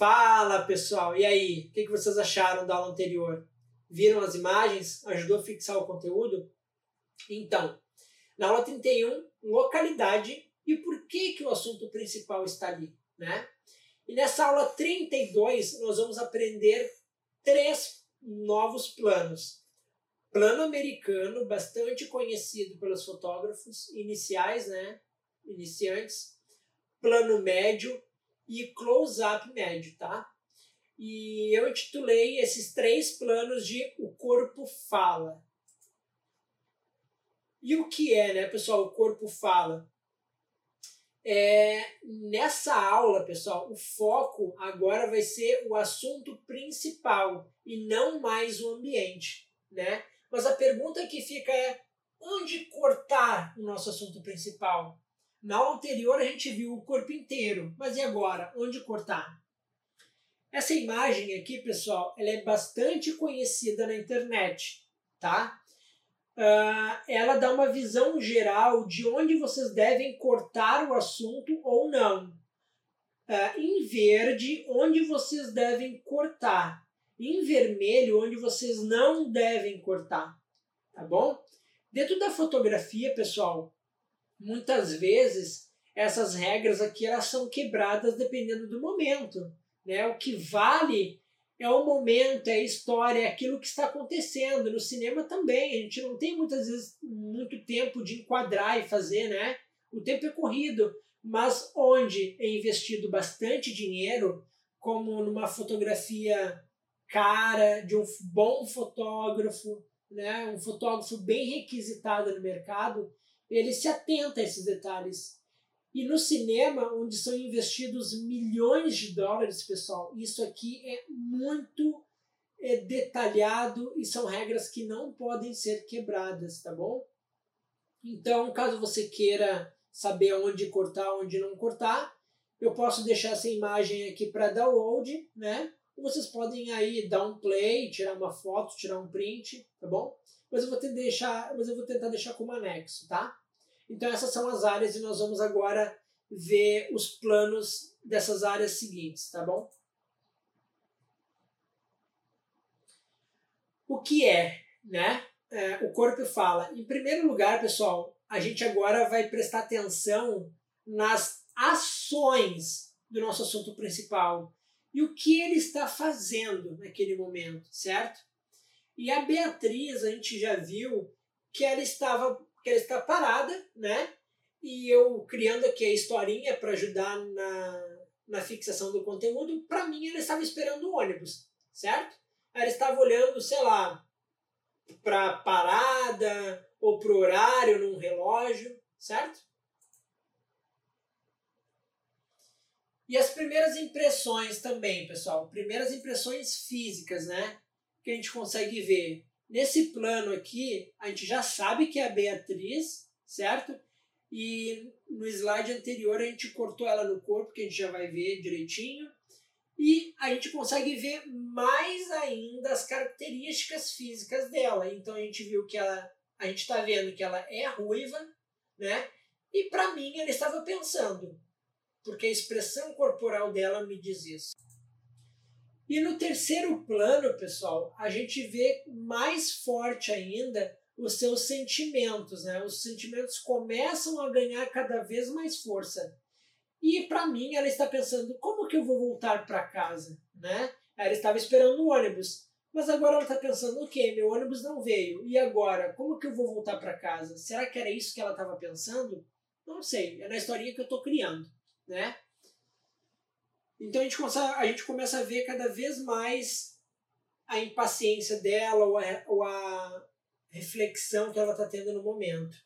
Fala pessoal, e aí? O que vocês acharam da aula anterior? Viram as imagens? Ajudou a fixar o conteúdo? Então, na aula 31, localidade e por que, que o assunto principal está ali, né? E nessa aula 32, nós vamos aprender três novos planos. Plano americano, bastante conhecido pelos fotógrafos iniciais, né? Iniciantes. Plano médio e close-up médio, tá? E eu intitulei esses três planos de O Corpo Fala. E o que é, né, pessoal, o corpo fala? É, nessa aula, pessoal, o foco agora vai ser o assunto principal e não mais o ambiente, né? Mas a pergunta que fica é onde cortar o nosso assunto principal? Na anterior a gente viu o corpo inteiro, mas e agora? Onde cortar? Essa imagem aqui, pessoal, ela é bastante conhecida na internet, tá? uh, ela dá uma visão geral de onde vocês devem cortar o assunto ou não. Uh, em verde, onde vocês devem cortar. Em vermelho, onde vocês não devem cortar. Tá bom? Dentro da fotografia, pessoal, muitas vezes essas regras aqui elas são quebradas dependendo do momento. Né? O que vale é o momento, é a história, é aquilo que está acontecendo. No cinema também, a gente não tem muitas vezes muito tempo de enquadrar e fazer, né? O tempo é corrido, mas onde é investido bastante dinheiro, como numa fotografia cara, de um bom fotógrafo, né? um fotógrafo bem requisitado no mercado, ele se atenta a esses detalhes e no cinema, onde são investidos milhões de dólares, pessoal, isso aqui é muito é, detalhado e são regras que não podem ser quebradas, tá bom? Então, caso você queira saber onde cortar, onde não cortar, eu posso deixar essa imagem aqui para download, né? Vocês podem aí dar um play, tirar uma foto, tirar um print, tá bom? Mas eu vou, te deixar, mas eu vou tentar deixar como anexo, tá? Então essas são as áreas e nós vamos agora ver os planos dessas áreas seguintes, tá bom? O que é, né? É, o corpo fala. Em primeiro lugar, pessoal, a gente agora vai prestar atenção nas ações do nosso assunto principal e o que ele está fazendo naquele momento, certo? E a Beatriz, a gente já viu que ela estava que ela está parada, né? E eu criando aqui a historinha para ajudar na, na fixação do conteúdo, para mim ela estava esperando o ônibus, certo? Ela estava olhando, sei lá, para parada ou para horário num relógio, certo? E as primeiras impressões também, pessoal, primeiras impressões físicas, né? Que a gente consegue ver Nesse plano aqui, a gente já sabe que é a Beatriz, certo? E no slide anterior a gente cortou ela no corpo, que a gente já vai ver direitinho. E a gente consegue ver mais ainda as características físicas dela. Então a gente viu que ela, a gente está vendo que ela é ruiva, né? E para mim ela estava pensando, porque a expressão corporal dela me diz isso. E no terceiro plano, pessoal, a gente vê mais forte ainda os seus sentimentos, né? Os sentimentos começam a ganhar cada vez mais força. E para mim, ela está pensando: como que eu vou voltar para casa, né? Ela estava esperando o ônibus, mas agora ela está pensando: ok, meu ônibus não veio. E agora, como que eu vou voltar para casa? Será que era isso que ela estava pensando? Não sei. É na historinha que eu estou criando, né? Então a gente, começa, a gente começa a ver cada vez mais a impaciência dela ou a, ou a reflexão que ela está tendo no momento.